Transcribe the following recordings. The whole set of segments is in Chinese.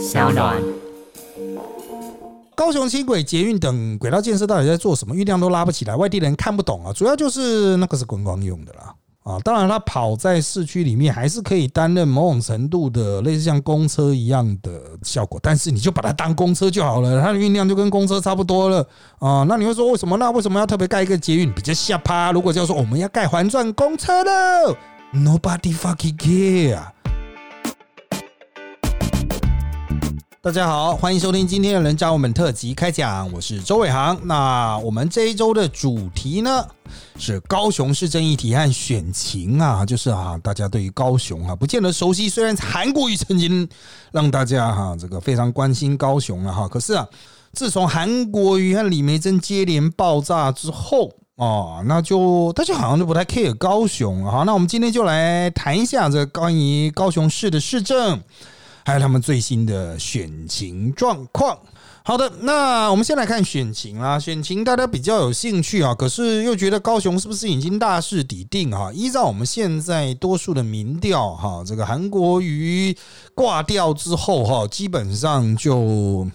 小暖。高雄轻轨捷运等轨道建设到底在做什么？运量都拉不起来，外地人看不懂啊。主要就是那个是观光用的啦。啊，当然它跑在市区里面还是可以担任某种程度的类似像公车一样的效果，但是你就把它当公车就好了，它的运量就跟公车差不多了啊。那你会说为什么？那为什么要特别盖一个捷运比较下趴？如果叫说我们要盖环转公车了，Nobody fucking care。大家好，欢迎收听今天的人渣我们特辑开讲，我是周伟航。那我们这一周的主题呢是高雄市政议题和选情啊，就是啊，大家对于高雄啊不见得熟悉，虽然韩国瑜曾经让大家哈这个非常关心高雄了哈，可是啊，自从韩国瑜和李梅珍接连爆炸之后哦，那就大家好像就不太 care 高雄了哈。那我们今天就来谈一下这关于高雄市的市政。还有他们最新的选情状况。好的，那我们先来看选情啦。选情大家比较有兴趣啊，可是又觉得高雄是不是已经大势已定啊？依照我们现在多数的民调哈，这个韩国瑜挂掉之后哈，基本上就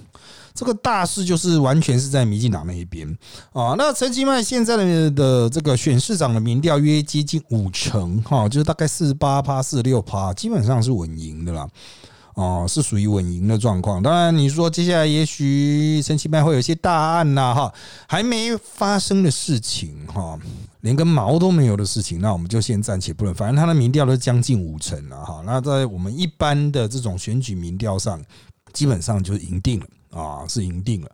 这个大势就是完全是在民进党那一边啊。那陈其迈现在的的这个选市长的民调约接近五成哈，就是大概四十八趴、四十六趴，基本上是稳赢的啦。哦，是属于稳赢的状况。当然，你说接下来也许陈其迈会有一些大案呐，哈，还没发生的事情，哈，连根毛都没有的事情，那我们就先暂且不论。反正他的民调都将近五成了，哈。那在我们一般的这种选举民调上，基本上就是赢定了啊，是赢定了。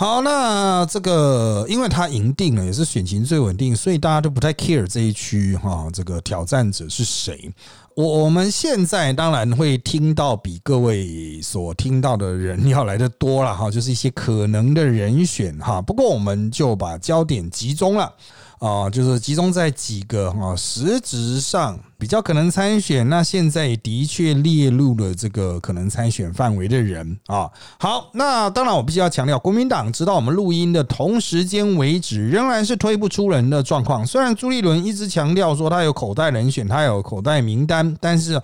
好，那这个因为他赢定了，也是选情最稳定，所以大家都不太 care 这一区哈，这个挑战者是谁。我我们现在当然会听到比各位所听到的人要来的多了哈，就是一些可能的人选哈。不过我们就把焦点集中了。啊，就是集中在几个啊，实质上比较可能参选，那现在的确列入了这个可能参选范围的人啊。好，那当然我必须要强调，国民党直到我们录音的同时间为止，仍然是推不出人的状况。虽然朱立伦一直强调说他有口袋人选，他有口袋名单，但是。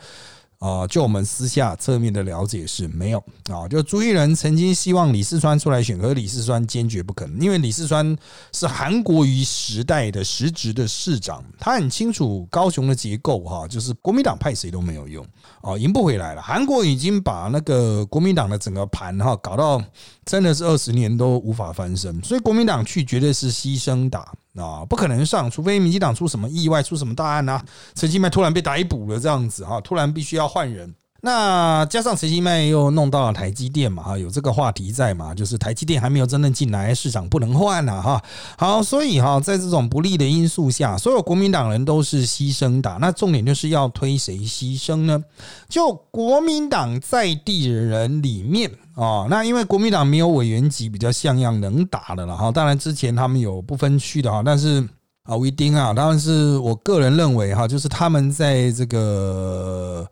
啊，就我们私下侧面的了解是没有啊。就朱一仁曾经希望李四川出来选，可是李四川坚决不肯，因为李四川是韩国瑜时代的实职的市长，他很清楚高雄的结构哈，就是国民党派谁都没有用啊，赢不回来了。韩国已经把那个国民党的整个盘哈搞到真的是二十年都无法翻身，所以国民党去绝对是牺牲打。啊，不可能上，除非民进党出什么意外，出什么大案呐？陈其迈突然被逮捕了，这样子啊，突然必须要换人。那加上陈其迈又弄到了台积电嘛，哈，有这个话题在嘛，就是台积电还没有真正进来，市场不能换了，哈。好，所以哈，在这种不利的因素下，所有国民党人都是牺牲的。那重点就是要推谁牺牲呢？就国民党在地人里面啊，那因为国民党没有委员级比较像样能打的了哈。当然之前他们有不分区的哈，但是啊，威丁啊，当然是我个人认为哈，就是他们在这个。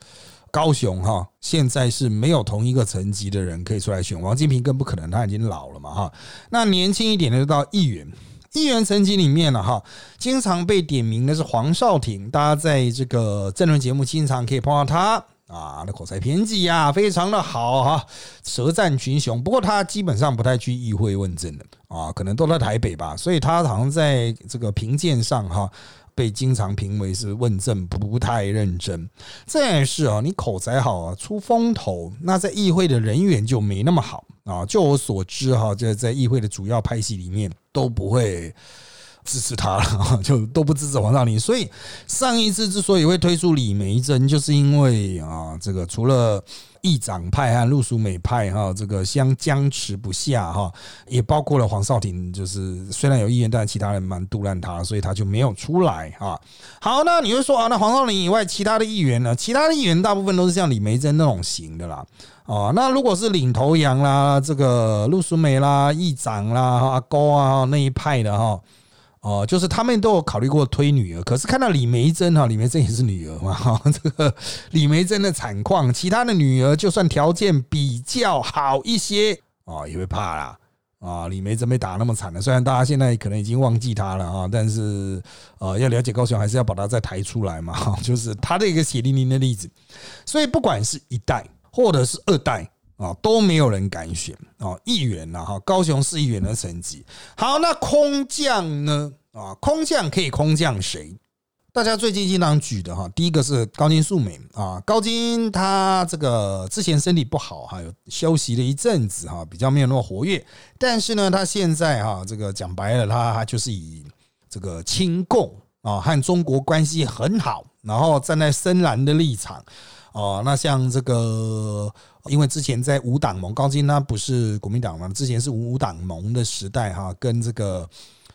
高雄哈，现在是没有同一个层级的人可以出来选，王金平更不可能，他已经老了嘛哈。那年轻一点的就到议员，议员层级里面了哈，经常被点名的是黄少廷，大家在这个政论节目经常可以碰到他啊，那口才偏激呀，非常的好哈，舌战群雄。不过他基本上不太去议会问政的啊，可能都在台北吧，所以他好像在这个评鉴上哈。被经常评为是问政不太认真，这件事啊，你口才好啊，出风头，那在议会的人缘就没那么好啊。就我所知哈，这在议会的主要派系里面都不会支持他了，就都不支持黄少林。所以上一次之所以会推出李梅珍，就是因为啊，这个除了。议长派和陆淑美派哈，这个相僵持不下哈，也包括了黄少廷，就是虽然有意愿，但其他人蛮杜烂他，所以他就没有出来啊。好，那你会说啊，那黄少林以外，其他的议员呢？其他的议员大部分都是像李梅珍那种型的啦。哦，那如果是领头羊啦，这个陆淑美啦，议长啦，阿高啊那一派的哈。哦，就是他们都有考虑过推女儿，可是看到李梅珍哈，李梅珍也是女儿嘛，哈，这个李梅珍的惨况，其他的女儿就算条件比较好一些，哦，也会怕啦，啊，李梅珍被打那么惨了，虽然大家现在可能已经忘记她了啊，但是呃，要了解高雄，还是要把她再抬出来嘛，哈，就是她的一个血淋淋的例子，所以不管是一代或者是二代。啊，都没有人敢选啊，议员呐哈，高雄市议员的成绩。好，那空降呢？啊，空降可以空降谁？大家最近经常举的哈，第一个是高金素梅啊，高金他这个之前身体不好哈，有休息了一阵子哈，比较没有那么活跃。但是呢，他现在哈，这个讲白了，他就是以这个亲共啊，和中国关系很好，然后站在深蓝的立场啊。那像这个，因为之前在五党盟，高金他不是国民党嘛，之前是五党盟的时代哈，跟这个。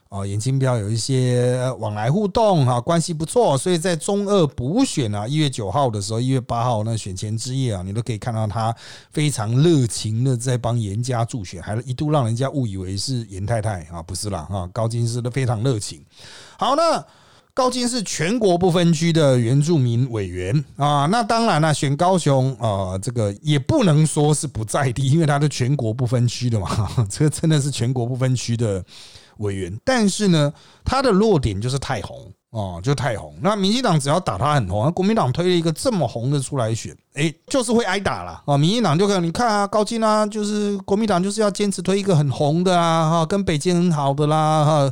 哦，严金彪有一些往来互动哈，关系不错，所以在中二补选啊，一月九号的时候，一月八号那选前之夜啊，你都可以看到他非常热情的在帮严家助选，还一度让人家误以为是严太太啊，不是啦哈，高金是都非常热情。好，那高金是全国不分区的原住民委员啊，那当然了，选高雄啊，这个也不能说是不在地，因为他是全国不分区的嘛，这个真的是全国不分区的。委员，但是呢，他的弱点就是太红哦，就太红。那民进党只要打他很红，国民党推了一个这么红的出来选，哎，就是会挨打了啊。民进党就可能你看啊，高金啊，就是国民党就是要坚持推一个很红的啊，哈，跟北京很好的啦，哈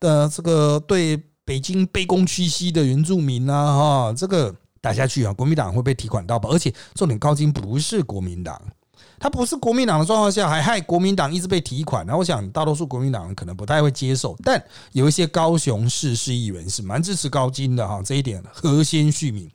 的这个对北京卑躬屈膝的原住民啊，哈，这个打下去啊，国民党会被提款到吧？而且重点，高金不是国民党。他不是国民党的状况下，还害国民党一直被提款，那我想大多数国民党可能不太会接受，但有一些高雄市市议员是蛮支持高金的哈，这一点核心续命。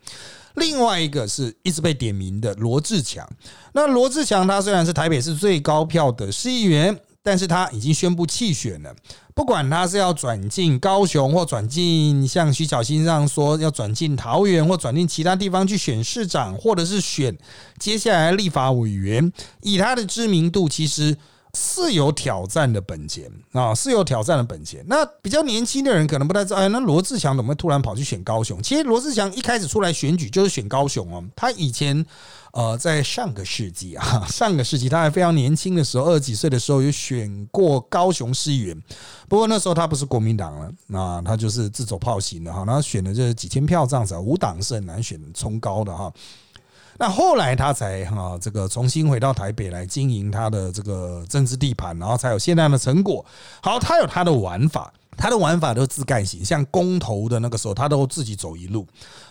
另外一个是一直被点名的罗志强，那罗志强他虽然是台北市最高票的市议员。但是他已经宣布弃选了，不管他是要转进高雄或转进像徐小新这样说要转进桃园或转进其他地方去选市长，或者是选接下来立法委员，以他的知名度，其实。是有挑战的本钱啊，是有挑战的本钱。那比较年轻的人可能不太知道，哎，那罗志祥怎么会突然跑去选高雄？其实罗志祥一开始出来选举就是选高雄哦。他以前呃，在上个世纪啊，上个世纪他还非常年轻的时候，二十几岁的时候有选过高雄市议员。不过那时候他不是国民党了，那他就是自走炮型的哈。然后选的就几千票这样子，五党是很难选冲高的哈。那后来他才哈这个重新回到台北来经营他的这个政治地盘，然后才有现在的成果。好，他有他的玩法。他的玩法都是自干型，像公投的那个时候，他都自己走一路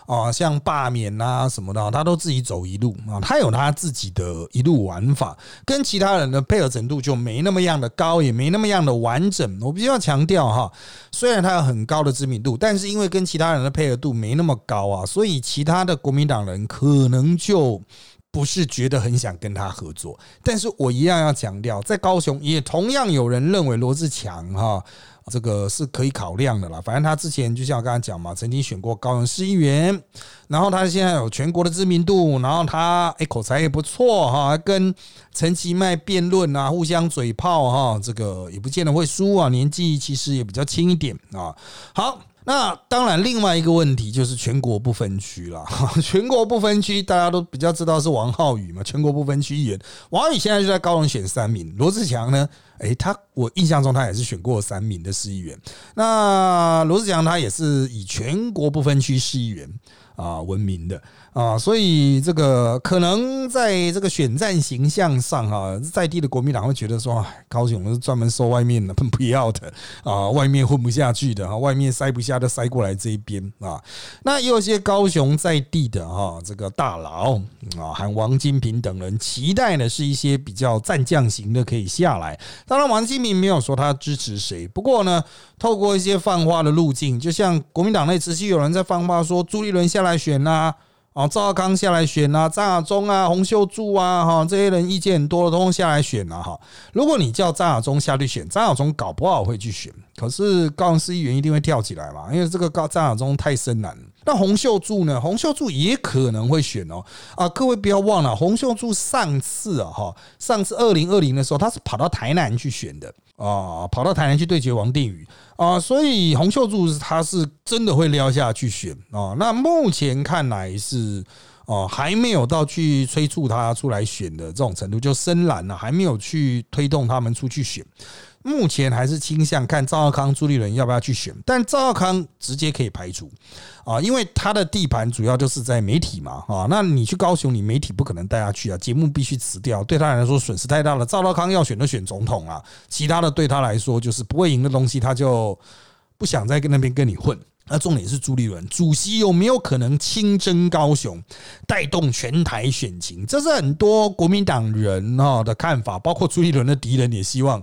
啊，像罢免啊什么的，他都自己走一路啊。他有他自己的一路玩法，跟其他人的配合程度就没那么样的高，也没那么样的完整。我必须要强调哈，虽然他有很高的知名度，但是因为跟其他人的配合度没那么高啊，所以其他的国民党人可能就不是觉得很想跟他合作。但是我一样要强调，在高雄也同样有人认为罗志强哈。这个是可以考量的啦，反正他之前就像我刚才讲嘛，曾经选过高雄市议员，然后他现在有全国的知名度，然后他哎口才也不错哈，跟陈其迈辩论啊，互相嘴炮哈，这个也不见得会输啊，年纪其实也比较轻一点啊。好。那当然，另外一个问题就是全国不分区了。全国不分区，大家都比较知道是王浩宇嘛。全国不分区议员，王浩宇现在就在高雄选三名。罗志强呢？诶，他我印象中他也是选过三名的市议员。那罗志强他也是以全国不分区市议员。啊，闻名的啊，所以这个可能在这个选战形象上啊，在地的国民党会觉得说，高雄是专门收外面的，不要的啊，外面混不下去的啊，外面塞不下的塞过来这一边啊。那也有些高雄在地的哈，这个大佬啊，喊王金平等人期待的是一些比较战将型的可以下来。当然，王金平没有说他支持谁，不过呢，透过一些放话的路径，就像国民党内持续有人在放话说朱立伦下来。来选呐，啊，赵康下来选啊，张亚中啊，洪秀柱啊，哈，这些人意见很多的，通下来选了哈。如果你叫张亚中下去选，张亚中搞不好会去选，可是高雄市议员一定会跳起来嘛，因为这个高张亚中太深蓝。那洪秀柱呢？洪秀柱也可能会选哦。啊，各位不要忘了，洪秀柱上次啊，哈，上次二零二零的时候，他是跑到台南去选的啊，跑到台南去对决王定宇啊，所以洪秀柱他是真的会撩下去选啊。那目前看来是。哦，还没有到去催促他出来选的这种程度，就深蓝了，还没有去推动他们出去选。目前还是倾向看赵少康、朱立伦要不要去选，但赵少康直接可以排除啊，因为他的地盘主要就是在媒体嘛啊，那你去高雄，你媒体不可能带他去啊，节目必须辞掉，对他来说损失太大了。赵少康要选就选总统啊，其他的对他来说就是不会赢的东西，他就不想再跟那边跟你混。那重点是朱立伦主席有没有可能亲征高雄，带动全台选情？这是很多国民党人啊的看法，包括朱立伦的敌人也希望。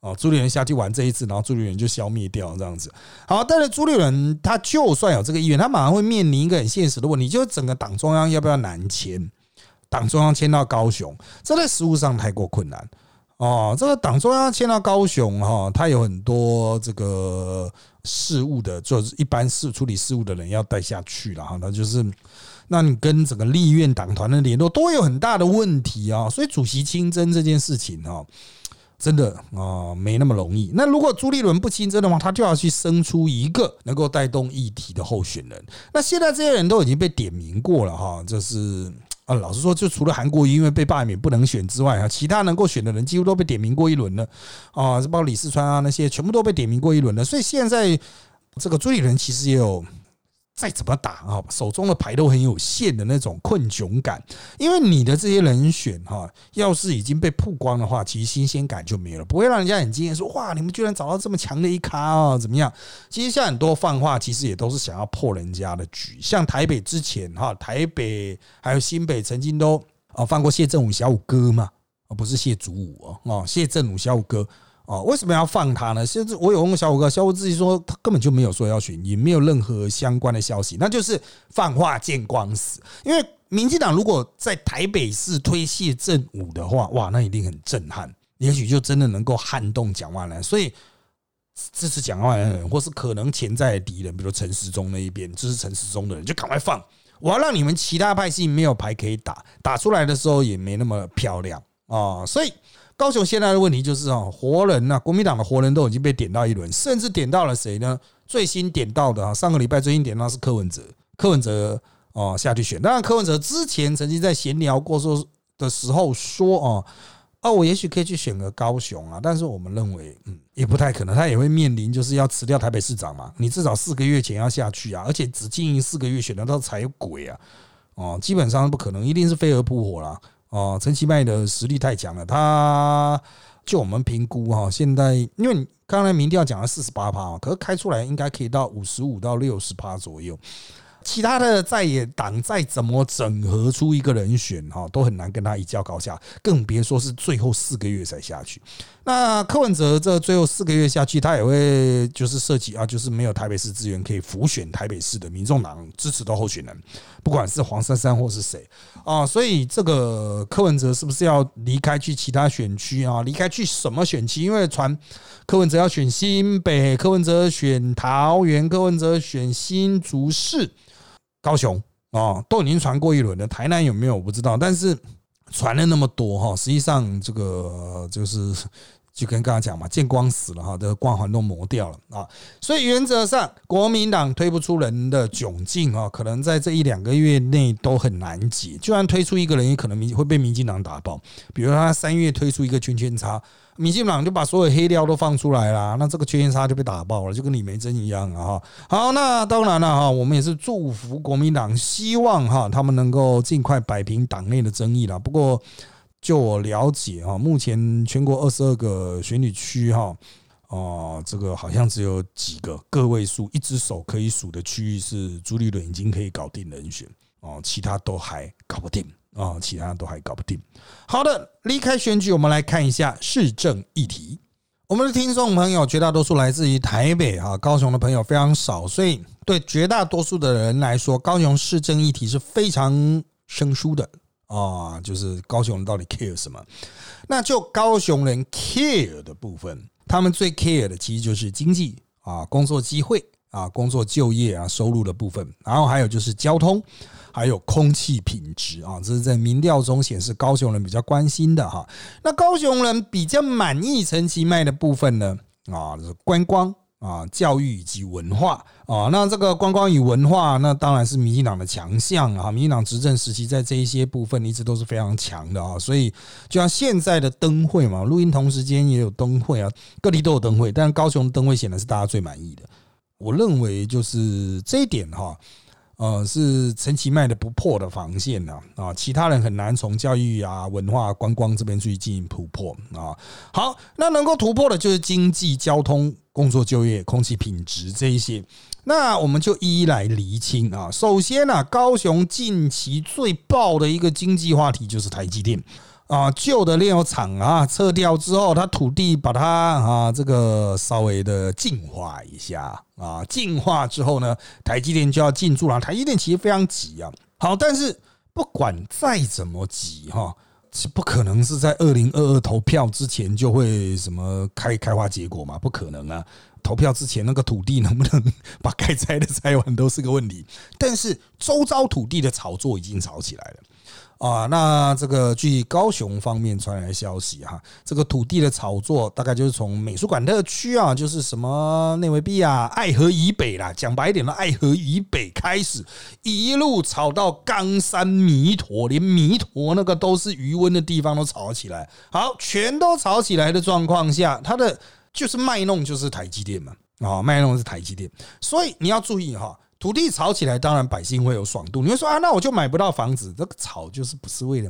哦，朱立伦下去玩这一次，然后朱立伦就消灭掉这样子。好，但是朱立伦他就算有这个意愿，他马上会面临一个很现实的问题，就是整个党中央要不要南迁？党中央迁到高雄，这在实务上太过困难哦。这个党中央迁到高雄哈，他有很多这个事务的，就是一般事处理事务的人要带下去了哈。那就是那你跟整个立院党团的联络都有很大的问题啊。所以主席亲征这件事情哈。真的啊，没那么容易。那如果朱立伦不亲征的话，他就要去生出一个能够带动议题的候选人。那现在这些人都已经被点名过了哈，这是啊，老实说，就除了韩国瑜因为被罢免不能选之外啊，其他能够选的人几乎都被点名过一轮了啊，包括李四川啊那些，全部都被点名过一轮了。所以现在这个朱立伦其实也有。再怎么打啊，手中的牌都很有限的那种困窘感，因为你的这些人选哈，要是已经被曝光的话，其实新鲜感就没了，不会让人家很惊艳，说哇，你们居然找到这么强的一咖啊，怎么样？其实像很多放话，其实也都是想要破人家的局，像台北之前哈，台北还有新北曾经都啊放过谢振武小五哥嘛，而不是谢祖武哦，哦谢振武小五哥。哦，为什么要放他呢？现在我有问小五哥，小五自己说他根本就没有说要选，也没有任何相关的消息，那就是放话见光死。因为民进党如果在台北市推谢振武的话，哇，那一定很震撼，也许就真的能够撼动蒋万安。所以支持蒋万安的人，或是可能潜在的敌人，比如陈时中那一边支持陈时中的人，就赶快放，我要让你们其他派系没有牌可以打，打出来的时候也没那么漂亮啊，所以。高雄现在的问题就是啊，活人呐，国民党的活人都已经被点到一轮，甚至点到了谁呢？最新点到的啊，上个礼拜最新点到是柯文哲，柯文哲哦下去选。当然，柯文哲之前曾经在闲聊过说的时候说哦，哦，我也许可以去选个高雄啊，但是我们认为嗯也不太可能，他也会面临就是要辞掉台北市长嘛，你至少四个月前要下去啊，而且只经营四个月选得到才有鬼啊，哦，基本上不可能，一定是飞蛾扑火啦。哦，陈其迈的实力太强了，他就我们评估哈，现在因为刚才民调讲了四十八趴可是开出来应该可以到五十五到六十趴左右。其他的在野党再怎么整合出一个人选哈，都很难跟他一较高下，更别说是最后四个月才下去。那柯文哲这最后四个月下去，他也会就是涉及啊，就是没有台北市资源可以辅选台北市的民众党支持的候选人，不管是黄珊珊或是谁啊，所以这个柯文哲是不是要离开去其他选区啊？离开去什么选区？因为传柯文哲要选新北，柯文哲选桃园，柯文哲选新竹市。高雄啊，都已经传过一轮了。台南有没有我不知道，但是传了那么多哈，实际上这个就是就跟刚刚讲嘛，见光死了哈，这个光环都磨掉了啊。所以原则上，国民党推不出人的窘境啊，可能在这一两个月内都很难解。就算推出一个人，也可能民会被民进党打爆。比如他三月推出一个圈圈差。民进党就把所有黑料都放出来了，那这个缺陷差就被打爆了，就跟李梅珍一样啊！哈好，那当然了哈，我们也是祝福国民党，希望哈他们能够尽快摆平党内的争议了。不过，就我了解哈，目前全国二十二个选举区哈，哦，这个好像只有几个个位数，一只手可以数的区域是朱立伦已经可以搞定人选哦，其他都还搞不定。啊，其他都还搞不定。好的，离开选举，我们来看一下市政议题。我们的听众朋友绝大多数来自于台北啊，高雄的朋友非常少，所以对绝大多数的人来说，高雄市政议题是非常生疏的啊。就是高雄人到底 care 什么？那就高雄人 care 的部分，他们最 care 的其实就是经济啊，工作机会啊，工作就业啊，收入的部分，然后还有就是交通。还有空气品质啊，这是在民调中显示高雄人比较关心的哈。那高雄人比较满意陈其迈的部分呢啊，是观光啊，教育以及文化啊，那这个观光与文化，那当然是民进党的强项啊。民进党执政时期，在这一些部分一直都是非常强的啊。所以，就像现在的灯会嘛，录音同时间也有灯会啊，各地都有灯会，但是高雄灯会显然是大家最满意的。我认为就是这一点哈。呃，是陈其迈的不破的防线呐啊，其他人很难从教育啊、文化、观光这边去进行突破啊。好，那能够突破的就是经济、交通、工作、就业、空气品质这一些。那我们就一一来厘清啊。首先呢，高雄近期最爆的一个经济话题就是台积电。啊，旧的炼油厂啊撤掉之后，它土地把它啊这个稍微的净化一下啊，净化之后呢，台积电就要进驻了。台积电其实非常急啊，好，但是不管再怎么急哈，是不可能是在二零二二投票之前就会什么开开花结果嘛？不可能啊！投票之前那个土地能不能把该拆的拆完都是个问题。但是周遭土地的炒作已经炒起来了。啊，那这个据高雄方面传来消息哈，这个土地的炒作大概就是从美术馆特区啊，就是什么内维币啊、爱河以北啦，讲白一点的爱河以北开始，一路炒到冈山弥陀，连弥陀那个都是余温的地方都炒起来。好，全都炒起来的状况下，它的就是卖弄就是台积电嘛，啊，卖弄是台积电，所以你要注意哈。土地炒起来，当然百姓会有爽度。你会说啊，那我就买不到房子。这个炒就是不是为了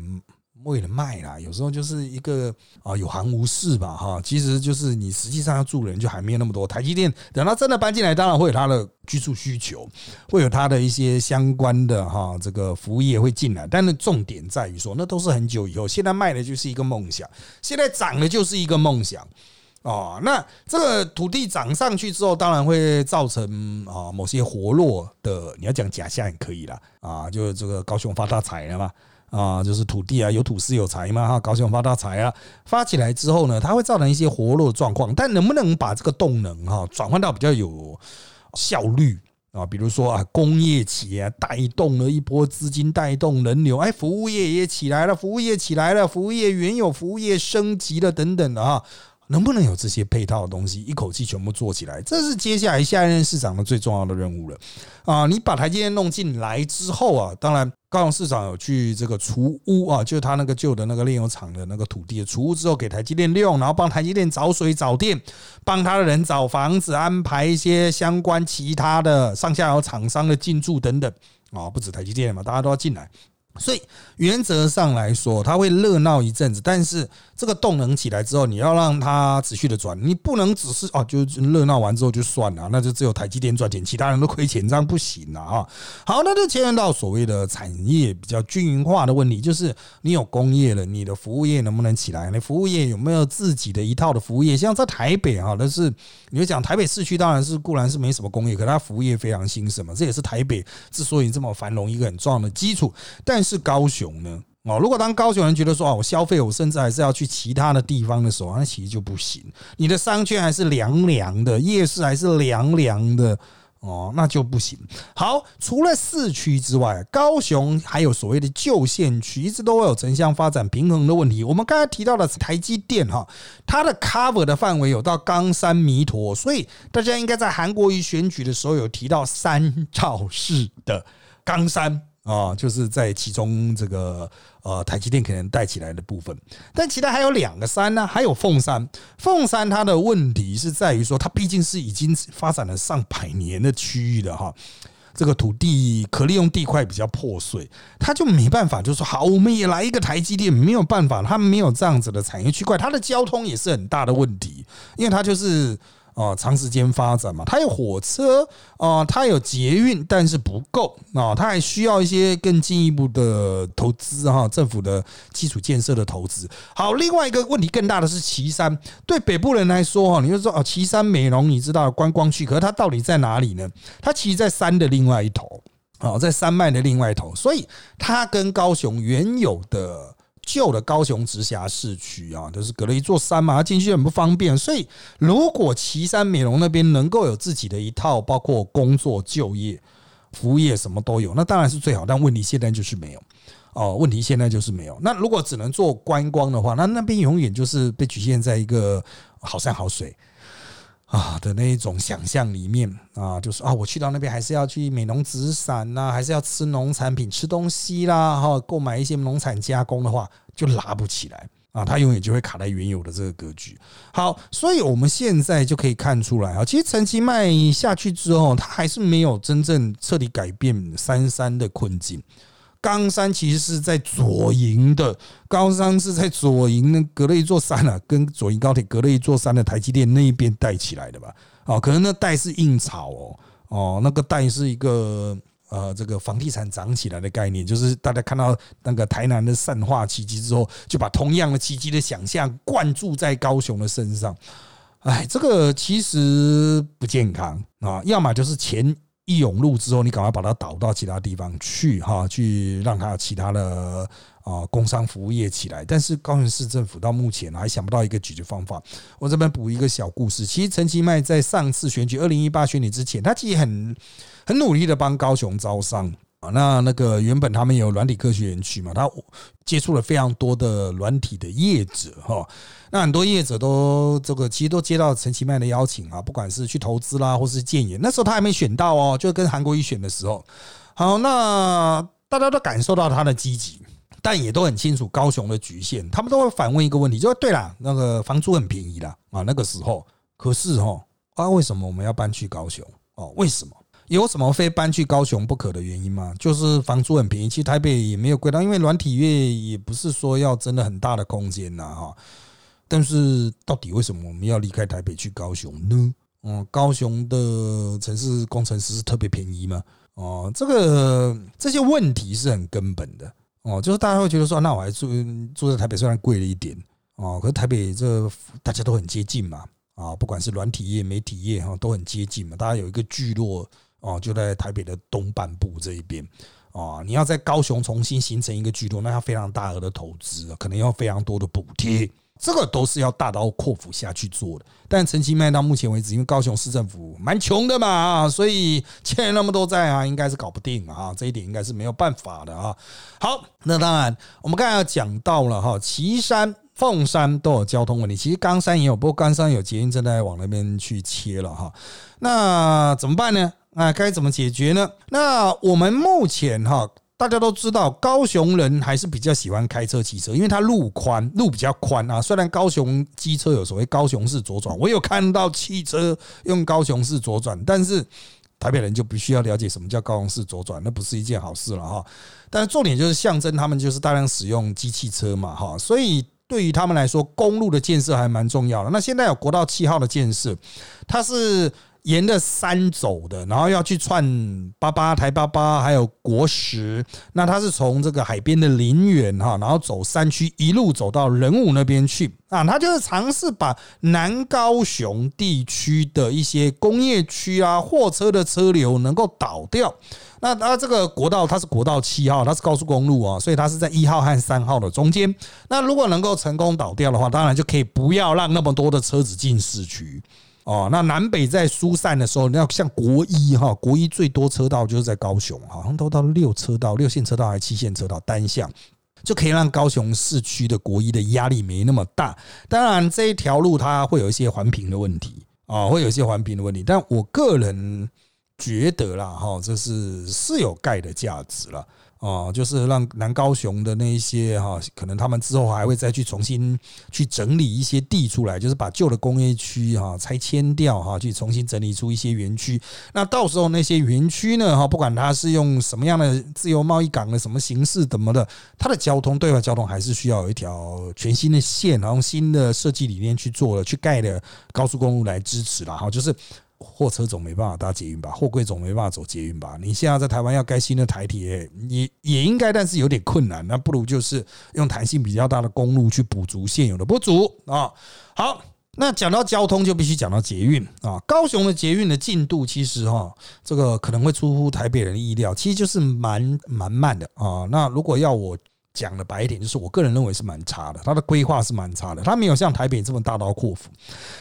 为了卖啦，有时候就是一个啊有行无市吧哈。其实就是你实际上要住的人就还没有那么多。台积电等到真的搬进来，当然会有它的居住需求，会有它的一些相关的哈这个服务业会进来。但是重点在于说，那都是很久以后，现在卖的就是一个梦想，现在涨的就是一个梦想。哦，那这个土地涨上去之后，当然会造成啊某些活络的，你要讲假象也可以了啊，就是这个高雄发大财了嘛啊，就是土地啊有土是有财嘛哈，高雄发大财啊，发起来之后呢，它会造成一些活络状况，但能不能把这个动能哈转换到比较有效率啊？比如说啊，工业企业带动了一波资金，带动人流，哎，服务业也起来了，服务业起来了，服务业原有服务业升级了等等的啊。能不能有这些配套的东西一口气全部做起来？这是接下来下一任市长的最重要的任务了啊！你把台积电弄进来之后啊，当然高雄市长有去这个除屋啊，就是他那个旧的那个炼油厂的那个土地除屋之后给台积电用，然后帮台积电找水找电，帮他的人找房子，安排一些相关其他的上下游厂商的进驻等等啊，不止台积电嘛，大家都要进来。所以原则上来说，它会热闹一阵子，但是这个动能起来之后，你要让它持续的转，你不能只是哦，就热闹完之后就算了，那就只有台积电赚钱，其他人都亏钱，这样不行了啊！好，那就牵连到所谓的产业比较均匀化的问题，就是你有工业了，你的服务业能不能起来？你服务业有没有自己的一套的服务业？像在台北啊，但是你会讲台北市区当然是固然是没什么工业，可它服务业非常兴盛嘛，这也是台北之所以这么繁荣一个很重要的基础，但。是高雄呢？哦，如果当高雄人觉得说哦，我消费我甚至还是要去其他的地方的时候，那其实就不行。你的商圈还是凉凉的，夜市还是凉凉的，哦，那就不行。好，除了市区之外，高雄还有所谓的旧县区，一直都会有城乡发展平衡的问题。我们刚才提到的台积电哈，它的 cover 的范围有到冈山弥陀，所以大家应该在韩国瑜选举的时候有提到三兆市的冈山。啊，就是在其中这个呃台积电可能带起来的部分，但其他还有两个山呢，还有凤山。凤山它的问题是在于说，它毕竟是已经发展了上百年的区域的哈，这个土地可利用地块比较破碎，它就没办法，就说好，我们也来一个台积电，没有办法，它没有这样子的产业区块，它的交通也是很大的问题，因为它就是。啊，长时间发展嘛，它有火车啊，它有捷运，但是不够啊，它还需要一些更进一步的投资哈，政府的基础建设的投资。好，另外一个问题更大的是岐山，对北部人来说哈，你就说哦，岐山美容你知道观光区，可是它到底在哪里呢？它其实，在山的另外一头，啊，在山脉的另外一头，所以它跟高雄原有的。旧的高雄直辖市区啊，就是隔了一座山嘛，进去很不方便。所以，如果岐山美容那边能够有自己的一套，包括工作、就业、服务业什么都有，那当然是最好。但问题现在就是没有哦，问题现在就是没有。那如果只能做观光的话，那那边永远就是被局限在一个好山好水。啊的那一种想象里面啊，就是啊，我去到那边还是要去美农紫散呐，还是要吃农产品、吃东西啦，哈，购买一些农产加工的话，就拉不起来啊，它永远就会卡在原有的这个格局。好，所以我们现在就可以看出来啊，其实陈其迈下去之后，他还是没有真正彻底改变三三的困境。冈山其实是在左营的，高山是在左营那隔了一座山啊，跟左营高铁隔了一座山的台积电那一边带起来的吧？哦，可能那带是硬炒哦，哦，那个带是一个呃，这个房地产涨起来的概念，就是大家看到那个台南的善化奇迹之后，就把同样的奇迹的想象灌注在高雄的身上。哎，这个其实不健康啊，要么就是钱。一涌入之后，你赶快把它导到其他地方去，哈，去让它其他的啊工商服务业起来。但是高雄市政府到目前还想不到一个解决方法。我这边补一个小故事，其实陈其迈在上次选举二零一八选举之前，他其实很很努力的帮高雄招商。那那个原本他们有软体科学园区嘛，他接触了非常多的软体的业者哈，那很多业者都这个其实都接到陈其迈的邀请啊，不管是去投资啦，或是建言，那时候他还没选到哦，就跟韩国瑜选的时候，好，那大家都感受到他的积极，但也都很清楚高雄的局限，他们都会反问一个问题，就说对了，那个房租很便宜啦啊，那个时候，可是哈啊，为什么我们要搬去高雄哦？为什么？有什么非搬去高雄不可的原因吗？就是房租很便宜，其实台北也没有贵到，因为软体业也不是说要真的很大的空间呐哈。但是到底为什么我们要离开台北去高雄呢？嗯，高雄的城市工程师是特别便宜吗？哦，这个这些问题是很根本的哦，就是大家会觉得说，那我还住住在台北，虽然贵了一点哦，可是台北这大家都很接近嘛啊，不管是软体业、媒体业哈，都很接近嘛，大家有一个聚落。哦，就在台北的东半部这一边，哦，你要在高雄重新形成一个聚落，那要非常大额的投资，可能要非常多的补贴，这个都是要大刀阔斧下去做的。但陈其迈到目前为止，因为高雄市政府蛮穷的嘛，所以欠那么多债啊，应该是搞不定啊，这一点应该是没有办法的啊。好，那当然，我们刚才要讲到了哈，岐山、凤山都有交通问题，其实冈山也有，不过冈山有捷运正在往那边去切了哈。那怎么办呢？那该怎么解决呢？那我们目前哈，大家都知道，高雄人还是比较喜欢开车、骑车，因为它路宽，路比较宽啊。虽然高雄机车有所谓高雄式左转，我有看到汽车用高雄式左转，但是台北人就必须要了解什么叫高雄式左转，那不是一件好事了哈。但是重点就是象征他们就是大量使用机器车嘛哈，所以对于他们来说，公路的建设还蛮重要的。那现在有国道七号的建设，它是。沿着山走的，然后要去串八八台八八，还有国十。那他是从这个海边的林园哈，然后走山区，一路走到仁武那边去啊。他就是尝试把南高雄地区的一些工业区啊，货车的车流能够导掉。那它这个国道它是国道七号，它是高速公路啊，所以它是在一号和三号的中间。那如果能够成功导掉的话，当然就可以不要让那么多的车子进市区。哦，那南北在疏散的时候，你要像国一哈，国一最多车道就是在高雄，好像都到六车道、六线车道还是七线车道单向，就可以让高雄市区的国一的压力没那么大。当然，这一条路它会有一些环评的问题啊，会有一些环评的问题，但我个人觉得啦，哈，这是是有盖的价值了。哦，就是让南高雄的那一些哈，可能他们之后还会再去重新去整理一些地出来，就是把旧的工业区哈拆迁掉哈，去重新整理出一些园区。那到时候那些园区呢哈，不管它是用什么样的自由贸易港的什么形式怎么的，它的交通对外交通还是需要有一条全新的线，然后新的设计理念去做了去盖的高速公路来支持了哈，就是。货车总没办法搭捷运吧，货柜总没办法走捷运吧。你现在在台湾要盖新的台铁，也也应该，但是有点困难。那不如就是用弹性比较大的公路去补足现有的不足啊。好，那讲到交通就必须讲到捷运啊。高雄的捷运的进度其实哈，这个可能会出乎台北人的意料，其实就是蛮蛮慢的啊。那如果要我。讲的白一点，就是我个人认为是蛮差的，它的规划是蛮差的，它没有像台北这么大刀阔斧。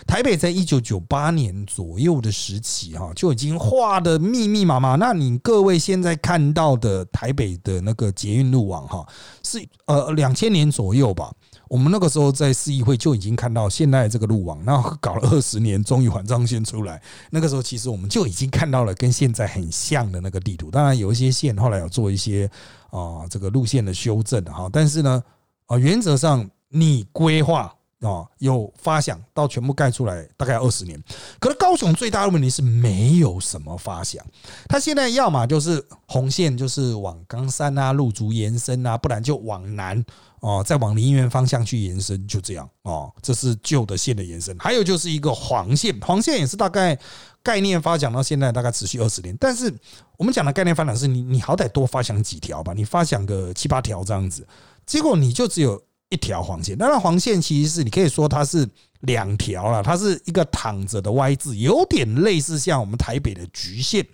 台北在一九九八年左右的时期，哈，就已经画的密密麻麻。那你各位现在看到的台北的那个捷运路网，哈，是呃两千年左右吧。我们那个时候在市议会就已经看到现在这个路网，那搞了二十年，终于环状线出来。那个时候其实我们就已经看到了跟现在很像的那个地图。当然有一些线后来有做一些啊这个路线的修正哈，但是呢啊原则上你规划。啊，有发想到全部盖出来，大概二十年。可是高雄最大的问题是没有什么发想，它现在要么就是红线，就是往冈山啊、鹿竹延伸啊，不然就往南哦，再往林园方向去延伸，就这样哦。这是旧的线的延伸。还有就是一个黄线，黄线也是大概概念发展到现在大概持续二十年。但是我们讲的概念发展是你，你好歹多发想几条吧，你发想个七八条这样子，结果你就只有。一条黄线，那那黄线其实是你可以说它是两条了，它是一个躺着的 Y 字，有点类似像我们台北的局线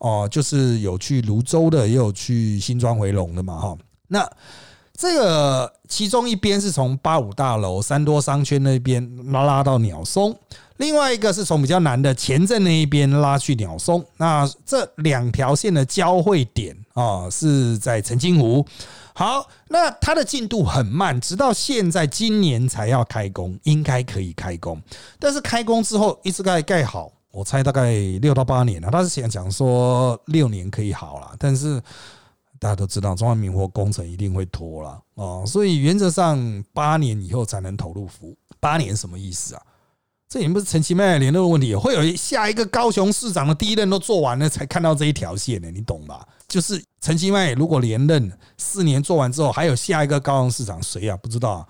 哦，就是有去泸州的，也有去新庄回龙的嘛哈。那这个其中一边是从八五大楼三多商圈那边拉拉到鸟松，另外一个是从比较南的前镇那一边拉去鸟松。那这两条线的交汇点啊，是在澄清湖。好，那它的进度很慢，直到现在今年才要开工，应该可以开工。但是开工之后一直盖盖好，我猜大概六到八年了。他是想讲说六年可以好了，但是大家都知道中华民国工程一定会拖了哦，所以原则上八年以后才能投入服务。八年什么意思啊？这也不是陈其迈联络问题，会有下一个高雄市长的第一任都做完了才看到这一条线呢，你懂吧？就是陈其迈如果连任四年做完之后，还有下一个高雄市长谁啊？不知道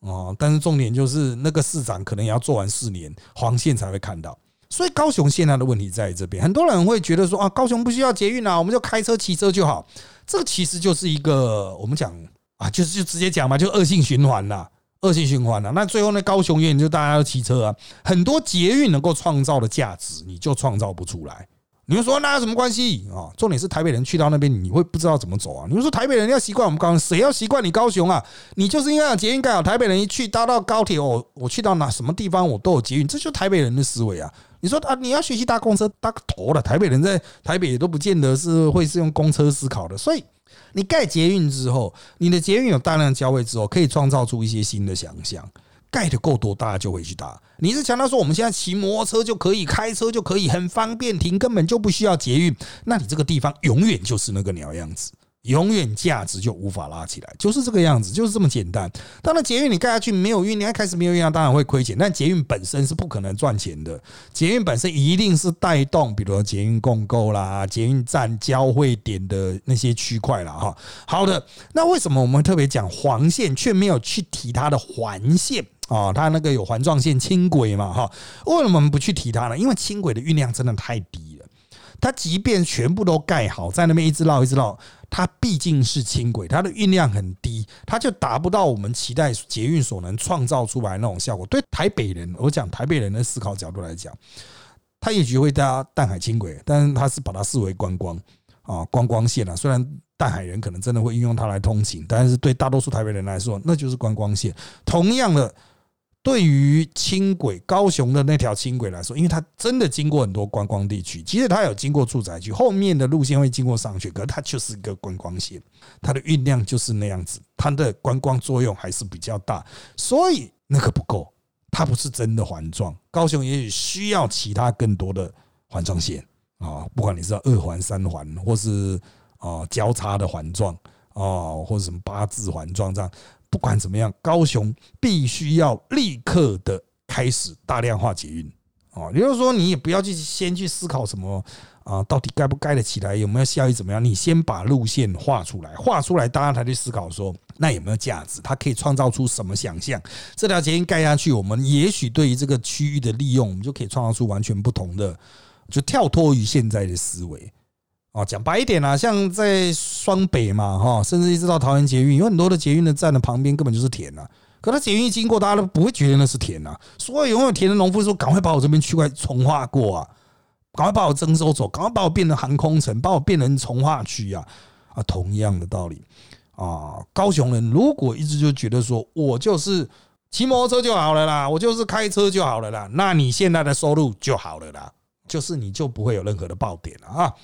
哦。但是重点就是那个市长可能也要做完四年黄线才会看到。所以高雄现在的问题在这边，很多人会觉得说啊，高雄不需要捷运啊，我们就开车骑车就好。这个其实就是一个我们讲啊，就是就直接讲嘛，就恶性循环啦。恶性循环了，那最后呢？高雄远就大家要骑车啊，很多捷运能够创造的价值，你就创造不出来。你们说那有什么关系啊？重点是台北人去到那边，你会不知道怎么走啊？你们说台北人要习惯我们高雄，谁要习惯你高雄啊？你就是应该有捷运盖好，台北人一去搭到高铁，我，我去到哪什么地方我都有捷运，这就是台北人的思维啊！你说啊，你要学习搭公车，搭个头了！台北人在台北也都不见得是会是用公车思考的，所以。你盖捷运之后，你的捷运有大量交汇之后，可以创造出一些新的想象。盖的够多，大家就会去搭。你是强调说我们现在骑摩托车就可以，开车就可以，很方便停，根本就不需要捷运。那你这个地方永远就是那个鸟样子。永远价值就无法拉起来，就是这个样子，就是这么简单。当然，捷运你盖下去没有运，你一开始没有运量，当然会亏钱。但捷运本身是不可能赚钱的，捷运本身一定是带动，比如说捷运共购啦、捷运站交汇点的那些区块了哈。好的，那为什么我们特别讲黄线，却没有去提它的环线啊？它那个有环状线轻轨嘛哈？为什么我们不去提它呢？因为轻轨的运量真的太低，它即便全部都盖好，在那边一直绕一直绕。它毕竟是轻轨，它的运量很低，它就达不到我们期待捷运所能创造出来那种效果。对台北人，我讲台北人的思考角度来讲，他也许会搭淡海轻轨，但是他是把它视为观光啊观光线啊。虽然淡海人可能真的会运用它来通勤，但是对大多数台北人来说，那就是观光线。同样的。对于轻轨高雄的那条轻轨来说，因为它真的经过很多观光地区，其实它有经过住宅区，后面的路线会经过上去，可是它就是一个观光线，它的运量就是那样子，它的观光作用还是比较大，所以那个不够，它不是真的环状。高雄也许需要其他更多的环状线啊，不管你是二环、三环，或是啊交叉的环状啊，或者什么八字环状这样。不管怎么样，高雄必须要立刻的开始大量化捷运哦。也就是说，你也不要去先去思考什么啊，到底盖不盖得起来，有没有效益怎么样？你先把路线画出来，画出来，大家才去思考说，那有没有价值？它可以创造出什么想象？这条捷运盖下去，我们也许对于这个区域的利用，我们就可以创造出完全不同的，就跳脱于现在的思维。哦，讲白一点啦，像在双北嘛，哈，甚至一直到桃园捷运，有很多的捷运的站的旁边根本就是田呐。可它捷运经过，大家都不会觉得那是田呐。所以拥有田的农夫说：“赶快把我这边区块重划过啊，赶快把我征收走，赶快把我变成航空城，把我变成从化区啊！”啊，同样的道理啊，高雄人如果一直就觉得说我就是骑摩托车就好了啦，我就是开车就好了啦，那你现在的收入就好了啦，就是你就不会有任何的爆点了啊。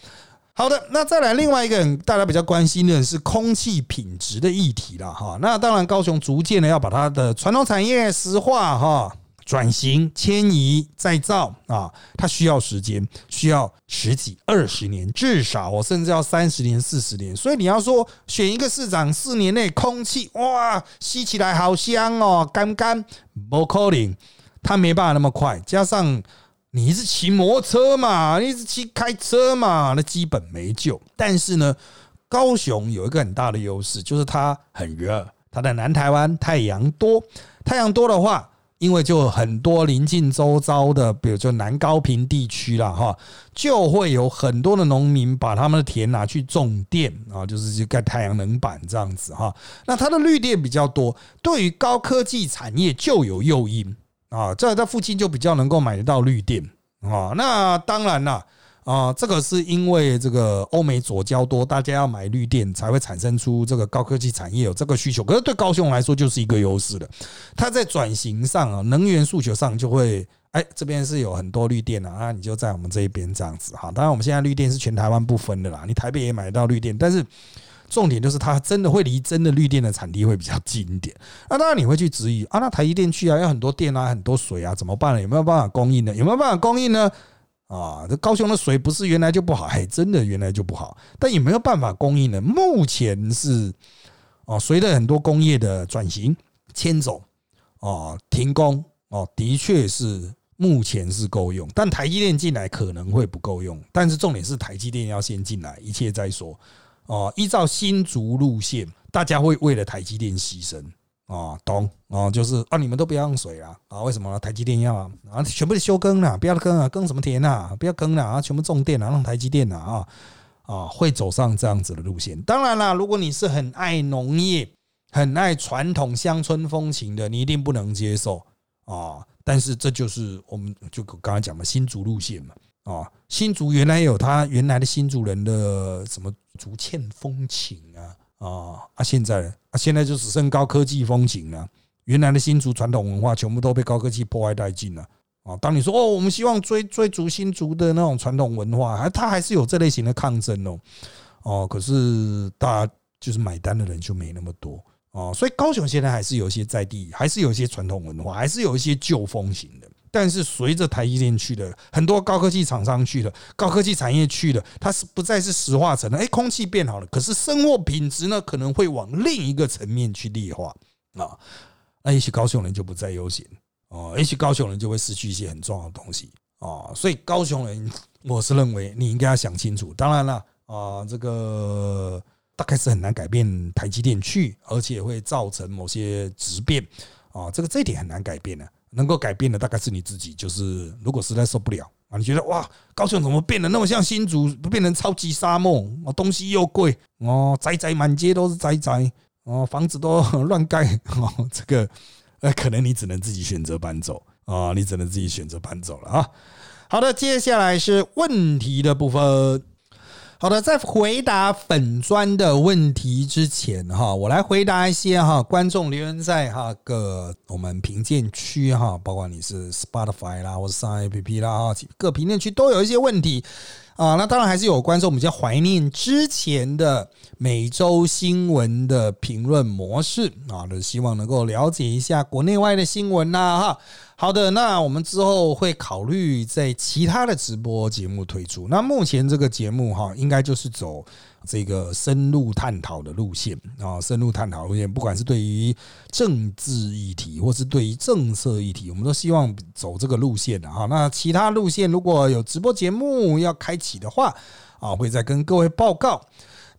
好的，那再来另外一个大家比较关心的是空气品质的议题了哈。那当然，高雄逐渐的要把它的传统产业石化哈。转型、迁移、再造啊，它需要时间，需要十几、二十年，至少我甚至要三十年、四十年。所以你要说选一个市长，四年内空气哇吸起来好香哦，干干不可能，它没办法那么快。加上你是骑摩托车嘛，你是骑开车嘛，那基本没救。但是呢，高雄有一个很大的优势，就是它很热，它在南台湾太阳多，太阳多的话。因为就很多临近周遭的，比如说南高平地区啦，哈，就会有很多的农民把他们的田拿去种电啊，就是去盖太阳能板这样子哈。那它的绿电比较多，对于高科技产业就有诱因啊，在在附近就比较能够买得到绿电啊。那当然了。啊，这个是因为这个欧美左交多，大家要买绿电才会产生出这个高科技产业有这个需求。可是对高雄来说就是一个优势了，它在转型上啊，能源诉求上就会，哎，这边是有很多绿电啊，啊，你就在我们这一边这样子哈。当然我们现在绿电是全台湾不分的啦，你台北也买得到绿电，但是重点就是它真的会离真的绿电的产地会比较近一点。那当然你会去质疑啊，那台积电去啊，要很多电啊，很多水啊，怎么办呢？有没有办法供应呢？有没有办法供应呢？啊，这高雄的水不是原来就不好，还真的原来就不好，但也没有办法供应呢。目前是哦，随着很多工业的转型迁走，哦，停工，哦，的确是目前是够用，但台积电进来可能会不够用。但是重点是台积电要先进来，一切再说。哦，依照新竹路线，大家会为了台积电牺牲。哦，懂哦，就是啊，你们都不要用水了，啊，为什么台积电要啊？啊，全部休耕了，不要耕啊，耕什么田啊？不要耕了啊，全部种电啊，让台积电啊，啊啊，会走上这样子的路线。当然啦，如果你是很爱农业、很爱传统乡村风情的，你一定不能接受啊。但是这就是我们就刚才讲的新竹路线嘛，啊，新竹原来有他原来的新竹人的什么竹堑风情啊。啊啊！现在啊，现在就只剩高科技风情了。原来的新竹传统文化全部都被高科技破坏殆尽了。啊，当你说哦，我们希望追追逐新竹的那种传统文化，还他还是有这类型的抗争哦。哦，可是大家就是买单的人就没那么多哦。所以高雄现在还是有一些在地，还是有一些传统文化，还是有一些旧风型的。但是随着台积电去了，很多高科技厂商去了，高科技产业去了，它是不再是石化城了。哎，空气变好了，可是生活品质呢，可能会往另一个层面去劣化啊。那也许高雄人就不再悠闲哦，也许高雄人就会失去一些很重要的东西啊。所以高雄人，我是认为你应该要想清楚。当然了啊，这个大概是很难改变台积电去，而且会造成某些质变啊。这个这一点很难改变的。能够改变的大概是你自己，就是如果实在受不了啊，你觉得哇，高雄怎么变得那么像新竹，变成超级沙漠哦，东西又贵哦，宅宅满街都是宅宅哦，房子都乱盖哦，这个呃，可能你只能自己选择搬走啊，你只能自己选择搬走了啊。好的，接下来是问题的部分。好的，在回答粉砖的问题之前哈，我来回答一些哈观众留言在哈各我们评鉴区哈，包括你是 Spotify 啦，或者上 APP 啦啊，各评论区都有一些问题啊。那当然还是有观众比较怀念之前的每周新闻的评论模式啊，就希望能够了解一下国内外的新闻呐哈。好的，那我们之后会考虑在其他的直播节目推出。那目前这个节目哈，应该就是走这个深入探讨的路线啊，深入探讨路线，不管是对于政治议题，或是对于政策议题，我们都希望走这个路线的哈。那其他路线如果有直播节目要开启的话啊，会再跟各位报告。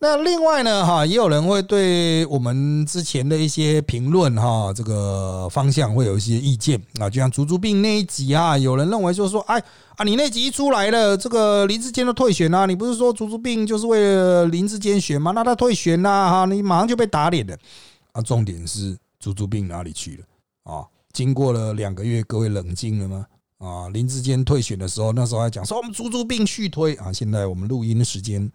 那另外呢，哈，也有人会对我们之前的一些评论，哈，这个方向会有一些意见啊，就像足足病那一集啊，有人认为就是说，哎啊，你那集一出来了，这个林志坚都退选啊，你不是说足足病就是为了林志坚选吗？那他退选啦，哈，你马上就被打脸了啊！重点是足足病哪里去了啊？经过了两个月，各位冷静了吗？啊，林志坚退选的时候，那时候还讲说我们足足病续推啊，现在我们录音的时间。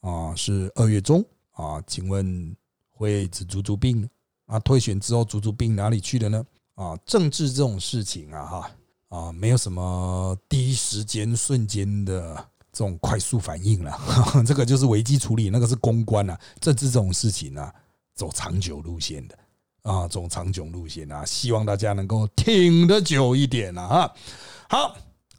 啊，是二月中啊？请问会指足足病啊？退选之后，足足病哪里去了呢？啊，政治这种事情啊，哈啊，没有什么第一时间瞬间的这种快速反应了，这个就是危机处理，那个是公关啊，政治这种事情啊，走长久路线的啊，走长久路线啊，希望大家能够挺得久一点啊。哈。好，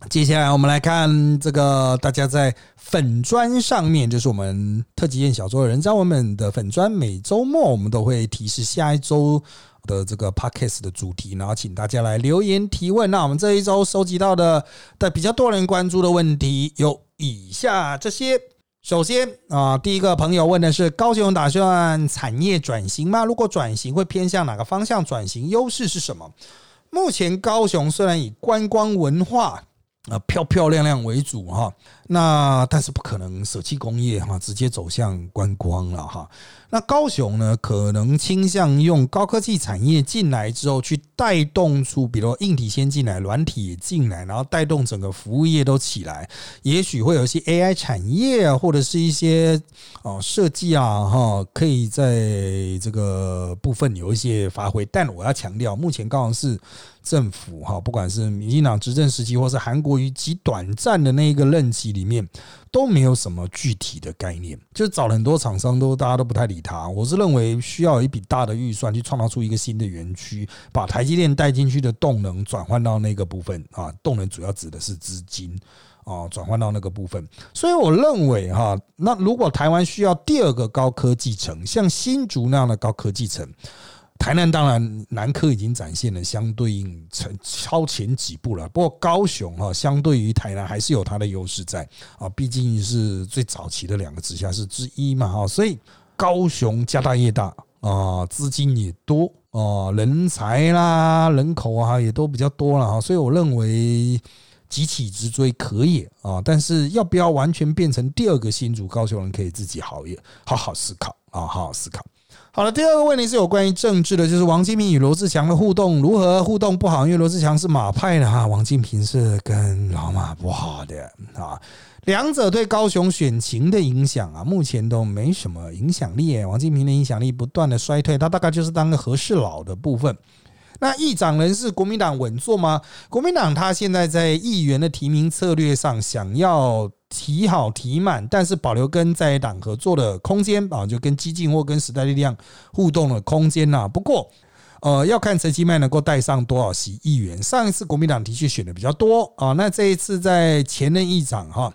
接下来我们来看这个大家在粉砖上面，就是我们特级宴小周的人张文们的粉砖，每周末我们都会提示下一周。的这个 podcast 的主题，然后请大家来留言提问。那我们这一周收集到的的比较多人关注的问题有以下这些。首先啊，第一个朋友问的是：高雄打算产业转型吗？如果转型，会偏向哪个方向？转型优势是什么？目前高雄虽然以观光文化啊漂漂亮亮为主哈，那但是不可能舍弃工业哈，直接走向观光了哈。那高雄呢，可能倾向用高科技产业进来之后，去带动出，比如硬体先进来，软体也进来，然后带动整个服务业都起来。也许会有一些 AI 产业啊，或者是一些哦设计啊，哈，可以在这个部分有一些发挥。但我要强调，目前高雄市政府哈，不管是民进党执政时期，或是韩国瑜极短暂的那一个任期里里面。都没有什么具体的概念，就找了很多厂商，都大家都不太理他。我是认为需要一笔大的预算去创造出一个新的园区，把台积电带进去的动能转换到那个部分啊，动能主要指的是资金啊，转换到那个部分。所以我认为哈，那如果台湾需要第二个高科技城，像新竹那样的高科技城。台南当然南科已经展现了相对应超前几步了，不过高雄哈相对于台南还是有它的优势在啊，毕竟是最早期的两个直辖市之一嘛哈，所以高雄家大业大啊，资金也多啊，人才啦人口啊也都比较多了哈，所以我认为急起直追可以啊，但是要不要完全变成第二个新竹高雄人，可以自己好也好好思考啊，好好思考。好了，第二个问题是有关于政治的，就是王金平与罗志祥的互动如何？互动不好，因为罗志祥是马派的哈，王金平是跟老马不好的啊。两者对高雄选情的影响啊，目前都没什么影响力。王金平的影响力不断的衰退，他大概就是当个和事佬的部分。那议长人是国民党稳坐吗？国民党他现在在议员的提名策略上，想要。提好提满，但是保留跟在党合作的空间啊，就跟激进或跟时代力量互动的空间呐。不过，呃，要看陈其迈能够带上多少席议员。上一次国民党的确选的比较多啊，那这一次在前任议长哈。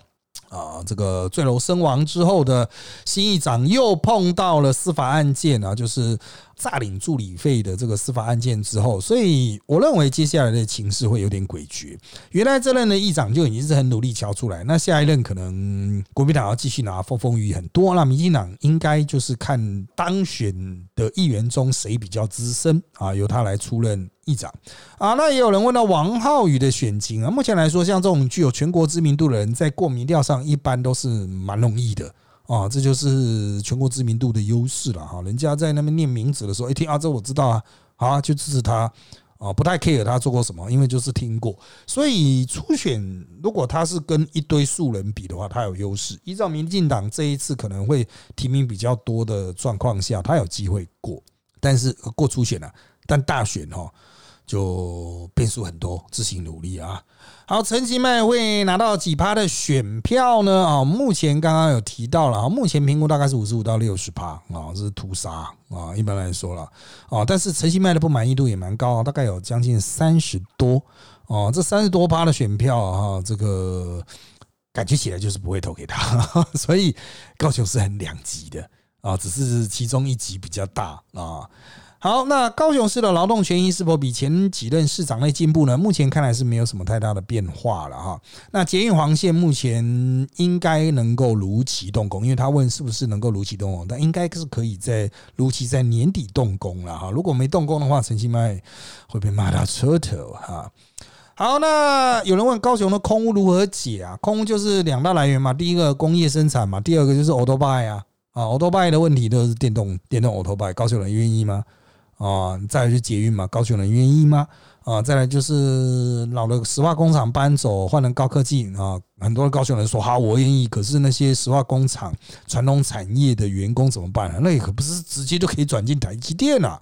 啊，这个坠楼身亡之后的新议长又碰到了司法案件啊，就是诈领助理费的这个司法案件之后，所以我认为接下来的情势会有点诡谲。原来这任的议长就已经是很努力敲出来，那下一任可能国民党要继续拿风风雨雨很多，那民进党应该就是看当选的议员中谁比较资深啊，由他来出任。议长啊，那也有人问到王浩宇的选情啊。目前来说，像这种具有全国知名度的人，在过民调上一般都是蛮容易的啊。这就是全国知名度的优势了哈。人家在那边念名字的时候，一听啊，这我知道啊，好就支持他啊，不太 care 他做过什么，因为就是听过。所以初选如果他是跟一堆素人比的话，他有优势。依照民进党这一次可能会提名比较多的状况下，他有机会过。但是过初选了，但大选哈。就变数很多，自行努力啊！好，陈其迈会拿到几趴的选票呢？啊，目前刚刚有提到了啊，目前评估大概是五十五到六十趴啊，这是屠杀啊，一般来说了啊，但是陈其迈的不满意度也蛮高，大概有将近三十多哦，这三十多趴的选票啊，这个感觉起来就是不会投给他，所以高雄是很两极的啊，只是其中一级比较大啊。好，那高雄市的劳动权益是否比前几任市长内进步呢？目前看来是没有什么太大的变化了哈。那捷运黄线目前应该能够如期动工，因为他问是不是能够如期动工，但应该是可以在如期在年底动工了哈。如果没动工的话，陈其迈会被骂到车头哈。好，那有人问高雄的空屋如何解啊？空屋就是两大来源嘛，第一个工业生产嘛，第二个就是 auto buy 啊啊，auto buy 的问题都是电动电动 auto buy，高雄人愿意吗？啊，再来就捷运嘛，高雄人愿意吗？啊，再来就是老的石化工厂搬走，换成高科技啊，很多高雄人说好，我愿意。可是那些石化工厂传统产业的员工怎么办啊？那也可不是直接就可以转进台积电啊，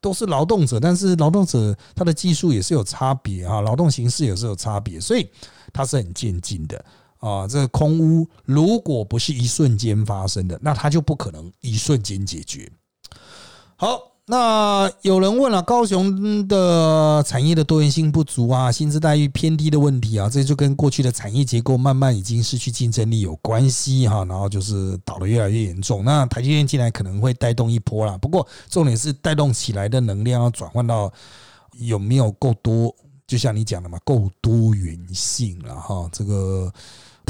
都是劳动者，但是劳动者他的技术也是有差别啊，劳动形式也是有差别，所以它是很渐进的啊，这个空屋如果不是一瞬间发生的，那它就不可能一瞬间解决。好。那有人问了，高雄的产业的多元性不足啊，薪资待遇偏低的问题啊，这就跟过去的产业结构慢慢已经失去竞争力有关系哈。然后就是倒的越来越严重。那台积电进来可能会带动一波啦，不过重点是带动起来的能量要转换到有没有够多，就像你讲的嘛，够多元性了哈。这个。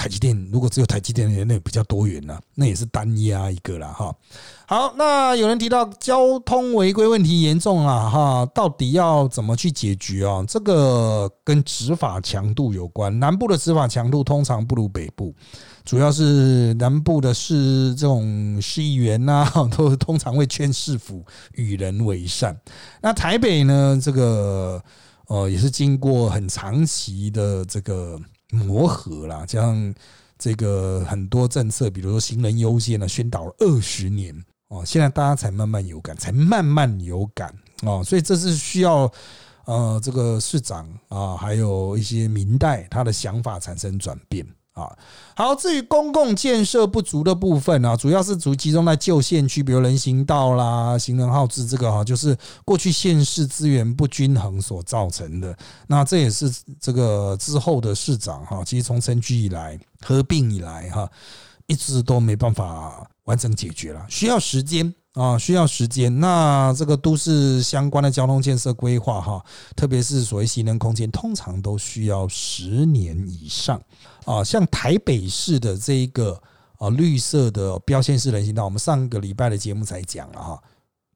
台积电如果只有台积电，那比较多元了，那也是单压一个了哈。好，那有人提到交通违规问题严重啊哈，到底要怎么去解决啊？这个跟执法强度有关，南部的执法强度通常不如北部，主要是南部的市这种市议员呐，都通常会劝市府与人为善。那台北呢，这个呃也是经过很长期的这个。磨合啦，加上这个很多政策，比如说行人优先呢，宣导了二十年哦，现在大家才慢慢有感，才慢慢有感哦，所以这是需要呃这个市长啊，还有一些明代他的想法产生转变。啊，好，至于公共建设不足的部分啊，主要是主集中在旧县区，比如人行道啦、行人号志这个哈，就是过去县市资源不均衡所造成的。那这也是这个之后的市长哈，其实从城区以来合并以来哈，一直都没办法完整解决了，需要时间。啊，需要时间。那这个都市相关的交通建设规划，哈，特别是所谓行人空间，通常都需要十年以上。啊，像台北市的这一个啊绿色的标线式人行道，我们上个礼拜的节目才讲了哈。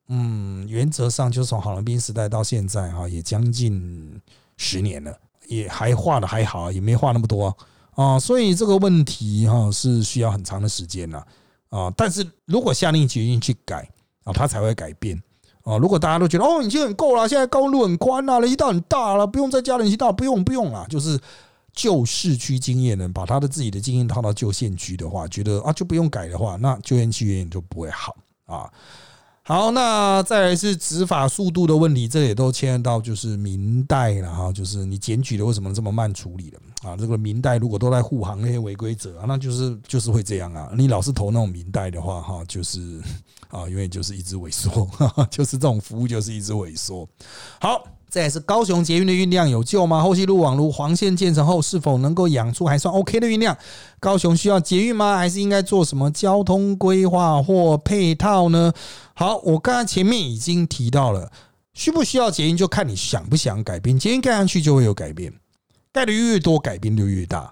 嗯，原则上就从郝龙斌时代到现在哈，也将近十年了，也还画的还好，也没画那么多啊。所以这个问题哈是需要很长的时间了。啊但是如果下令决心去改啊，它才会改变啊。如果大家都觉得哦，已经很够了，现在高路很宽了，人行道很大了，不用再加人行道，不用不用了。就是旧市区经验呢把他的自己的经验套到旧县区的话，觉得啊就不用改的话，那旧县区远就不会好啊。好，那再来是执法速度的问题，这也都牵涉到就是明代了哈，就是你检举的为什么这么慢处理了啊？这个明代如果都在护航那些违规者啊，那就是就是会这样啊。你老是投那种明代的话哈，就是啊，因为就是一直萎缩，就是这种服务就是一直萎缩。好。这也是高雄捷运的运量有救吗？后续路网如黄线建成后，是否能够养出还算 OK 的运量？高雄需要捷运吗？还是应该做什么交通规划或配套呢？好，我刚才前面已经提到了，需不需要捷运就看你想不想改变。捷运盖上去就会有改变，概率越多，改变就越大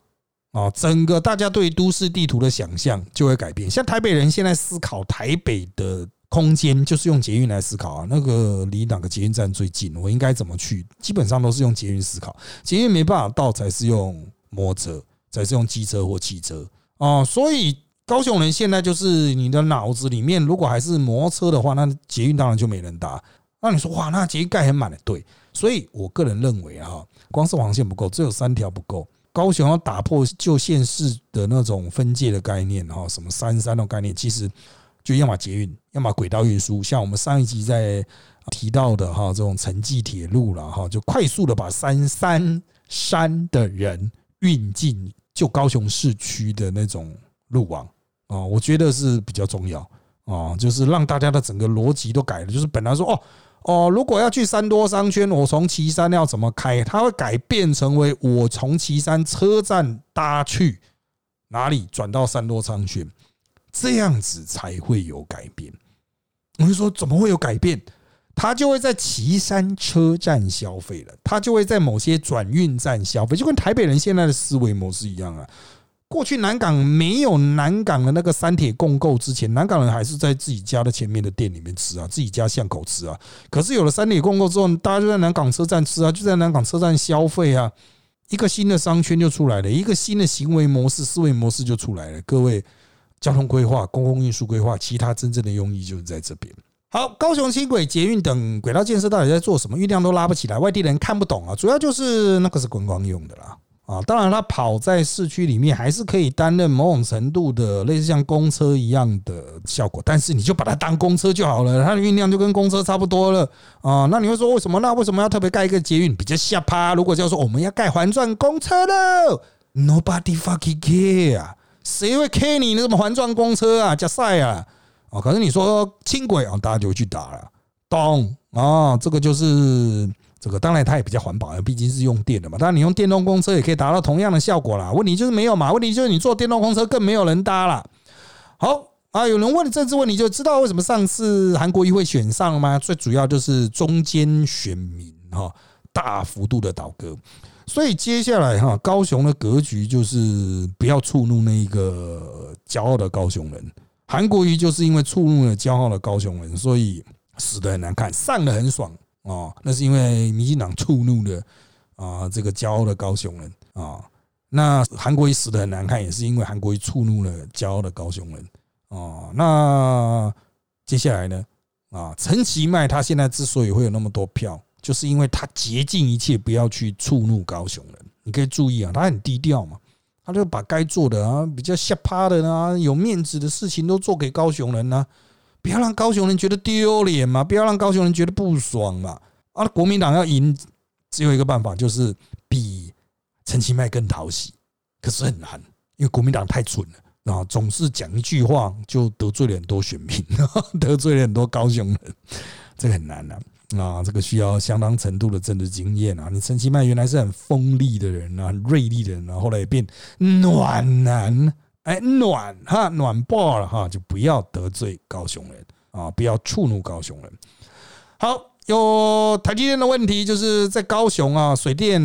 啊！整个大家对都市地图的想象就会改变。像台北人现在思考台北的。空间就是用捷运来思考啊，那个离哪个捷运站最近，我应该怎么去？基本上都是用捷运思考，捷运没办法到，才是用摩车，才是用机车或汽车啊。所以高雄人现在就是你的脑子里面，如果还是摩托车的话，那捷运当然就没人搭。那你说哇，那捷运盖很满的，对。所以我个人认为啊，光是黄线不够，只有三条不够。高雄要打破旧县市的那种分界的概念哈，什么三三的概念，其实。就要么捷运，要么轨道运输，像我们上一集在提到的哈，这种城际铁路了哈，就快速的把三三山的人运进就高雄市区的那种路网啊，我觉得是比较重要啊，就是让大家的整个逻辑都改了，就是本来说哦哦，如果要去三多商圈，我从旗山要怎么开，它会改变成为我从旗山车站搭去哪里转到三多商圈。这样子才会有改变。我就说，怎么会有改变？他就会在岐山车站消费了，他就会在某些转运站消费，就跟台北人现在的思维模式一样啊。过去南港没有南港的那个三铁共购之前，南港人还是在自己家的前面的店里面吃啊，自己家巷口吃啊。可是有了三铁共购之后，大家就在南港车站吃啊，就在南港车站消费啊，一个新的商圈就出来了，一个新的行为模式、思维模式就出来了。各位。交通规划、公共运输规划，其他真正的用意就是在这边。好，高雄轻轨、捷运等轨道建设到底在做什么？运量都拉不起来，外地人看不懂啊。主要就是那个是观光用的啦，啊，当然它跑在市区里面还是可以担任某种程度的类似像公车一样的效果，但是你就把它当公车就好了，它的运量就跟公车差不多了啊。那你会说为什么？那为什么要特别盖一个捷运比较下趴？如果叫说我们要盖环转公车了？Nobody fucking care 啊，谁会 care 你那什么环状公车啊，加赛啊？哦，可是你说轻轨啊，大家就会去打了，懂啊？这个就是这个，当然它也比较环保，毕竟是用电的嘛。当然你用电动公车也可以达到同样的效果啦。问题就是没有嘛？问题就是你坐电动公车更没有人搭了。好啊，有人问政治问题，就知道为什么上次韩国瑜会选上了吗？最主要就是中间选民哈大幅度的倒戈，所以接下来哈高雄的格局就是不要触怒那一个骄傲的高雄人。韩国瑜就是因为触怒了骄傲的高雄人，所以死的很难看，上的很爽哦！那是因为民进党触怒了啊这个骄傲的高雄人啊。那韩国瑜死的很难看，也是因为韩国瑜触怒了骄傲的高雄人啊。那接下来呢？啊，陈其迈他现在之所以会有那么多票，就是因为他竭尽一切不要去触怒高雄人。你可以注意啊，他很低调嘛。他就把该做的啊，比较下趴的啊，有面子的事情都做给高雄人呢，不要让高雄人觉得丢脸嘛，不要让高雄人觉得不爽嘛。啊，国民党要赢，只有一个办法，就是比陈其迈更讨喜，可是很难，因为国民党太蠢了啊，总是讲一句话就得罪了很多选民，得罪了很多高雄人，这个很难的。啊，这个需要相当程度的政治经验啊！你陈其迈原来是很锋利的人啊，很锐利的人啊，后来也变暖男，哎，暖哈，暖爆了哈，就不要得罪高雄人啊，不要触怒高雄人。好，有台积电的问题，就是在高雄啊，水电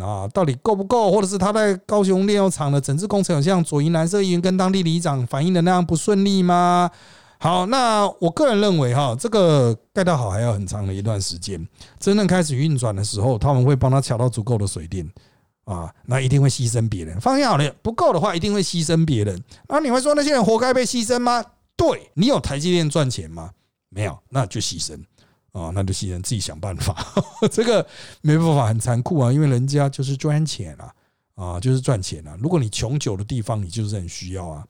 啊，到底够不够，或者是他在高雄炼油厂的整治工程，有像左营蓝色议员跟当地里长反映的那样不顺利吗？好，那我个人认为哈，这个盖到好还要很长的一段时间。真正开始运转的时候，他们会帮他抢到足够的水电啊，那一定会牺牲别人。放心好了，不够的话一定会牺牲别人。那你会说那些人活该被牺牲吗？对你有台积电赚钱吗？没有，那就牺牲啊，那就牺牲自己想办法。这个没办法，很残酷啊，因为人家就是赚钱啊，啊，就是赚钱啊。如果你穷久的地方，你就是很需要啊。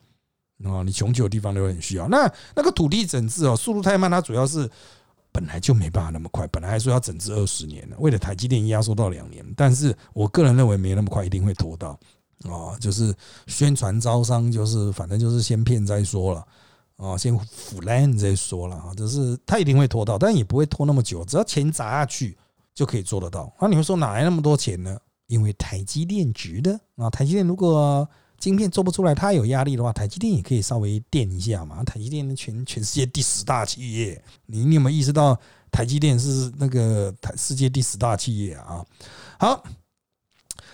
啊，你穷久的地方都很需要。那那个土地整治哦，速度太慢，它主要是本来就没办法那么快。本来还说要整治二十年呢，为了台积电压缩到两年。但是我个人认为没那么快，一定会拖到。啊，就是宣传招商，就是反正就是先骗再说了。啊，先腐烂再说了啊，就是他一定会拖到，但也不会拖那么久。只要钱砸下去就可以做得到。那你会说哪来那么多钱呢？因为台积电值的啊，台积电如果。晶片做不出来，它有压力的话，台积电也可以稍微垫一下嘛。台积电全全世界第十大企业，你你有没有意识到台积电是那个台世界第十大企业啊？好，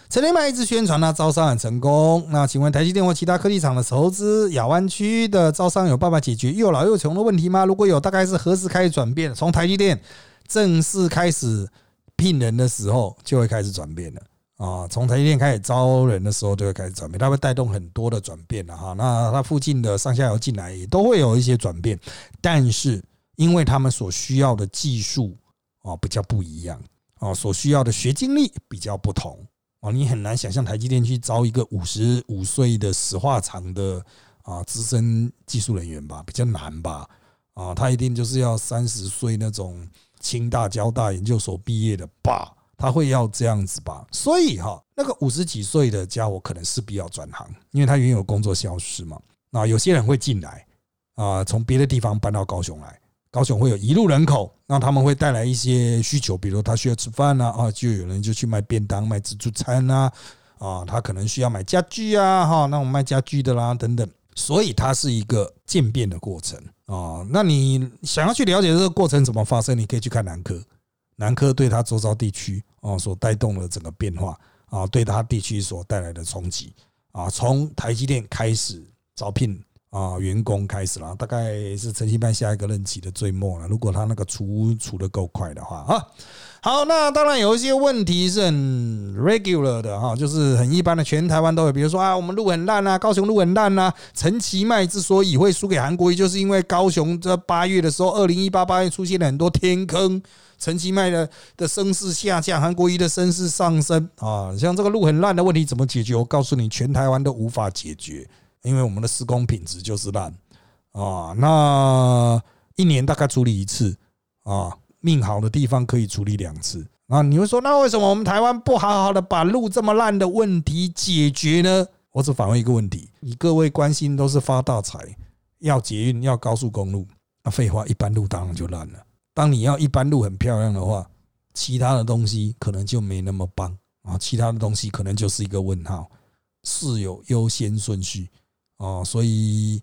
陈立迈一直宣传呢，招商很成功。那请问台积电或其他科技厂的投资亚湾区的招商有办法解决又老又穷的问题吗？如果有，大概是何时开始转变？从台积电正式开始聘人的时候，就会开始转变了。啊，从台积电开始招人的时候，就会开始转变，它会带动很多的转变了哈。那它附近的上下游进来也都会有一些转变，但是因为他们所需要的技术啊比较不一样啊，所需要的学经历比较不同啊，你很难想象台积电去招一个五十五岁的石化厂的啊资深技术人员吧，比较难吧？啊，他一定就是要三十岁那种清大、交大研究所毕业的吧？他会要这样子吧，所以哈，那个五十几岁的家伙可能势必要转行，因为他原有工作消失嘛。那有些人会进来啊，从别的地方搬到高雄来，高雄会有一路人口，那他们会带来一些需求，比如他需要吃饭呐，啊，就有人就去卖便当、卖自助餐呐，啊，他可能需要买家具啊，哈，那我们卖家具的啦，等等，所以它是一个渐变的过程啊。那你想要去了解这个过程怎么发生，你可以去看南科。南科对它周遭地区啊所带动的整个变化啊，对它地区所带来的冲击啊，从台积电开始招聘啊员工开始了，大概是陈其迈下一个任期的最末了。如果他那个除除的够快的话啊，好，那当然有一些问题是很 regular 的哈，就是很一般的，全台湾都有。比如说啊，我们路很烂啊，高雄路很烂啊。陈其迈之所以会输给韩国瑜，就是因为高雄这八月的时候，二零一八八月出现了很多天坑。陈其迈的的声势下降，韩国瑜的声势上升啊！像这个路很烂的问题怎么解决？我告诉你，全台湾都无法解决，因为我们的施工品质就是烂啊！那一年大概处理一次啊，命好的地方可以处理两次，啊，你会说，那为什么我们台湾不好好的把路这么烂的问题解决呢？我只反问一个问题：你各位关心都是发大财，要捷运，要高速公路，那废话，一般路当然就烂了。当你要一般路很漂亮的话，其他的东西可能就没那么棒啊，其他的东西可能就是一个问号，是有优先顺序哦，所以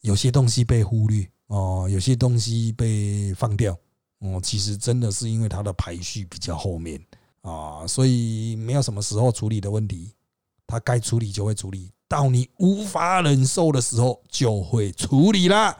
有些东西被忽略哦，有些东西被放掉。哦，其实真的是因为它的排序比较后面啊，所以没有什么时候处理的问题，它该处理就会处理，到你无法忍受的时候就会处理啦。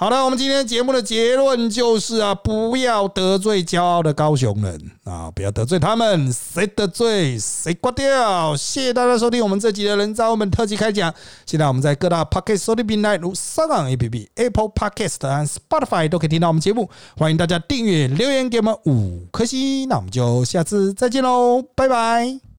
好的，我们今天节目的结论就是啊，不要得罪骄傲的高雄人啊，不要得罪他们，谁得罪谁挂掉。谢谢大家收听我们这集的人造我们特辑开讲。现在我们在各大 Podcast 收听平台，如 s o n App、Apple Podcast 和 Spotify 都可以听到我们节目。欢迎大家订阅、留言给我们五颗星。那我们就下次再见喽，拜拜。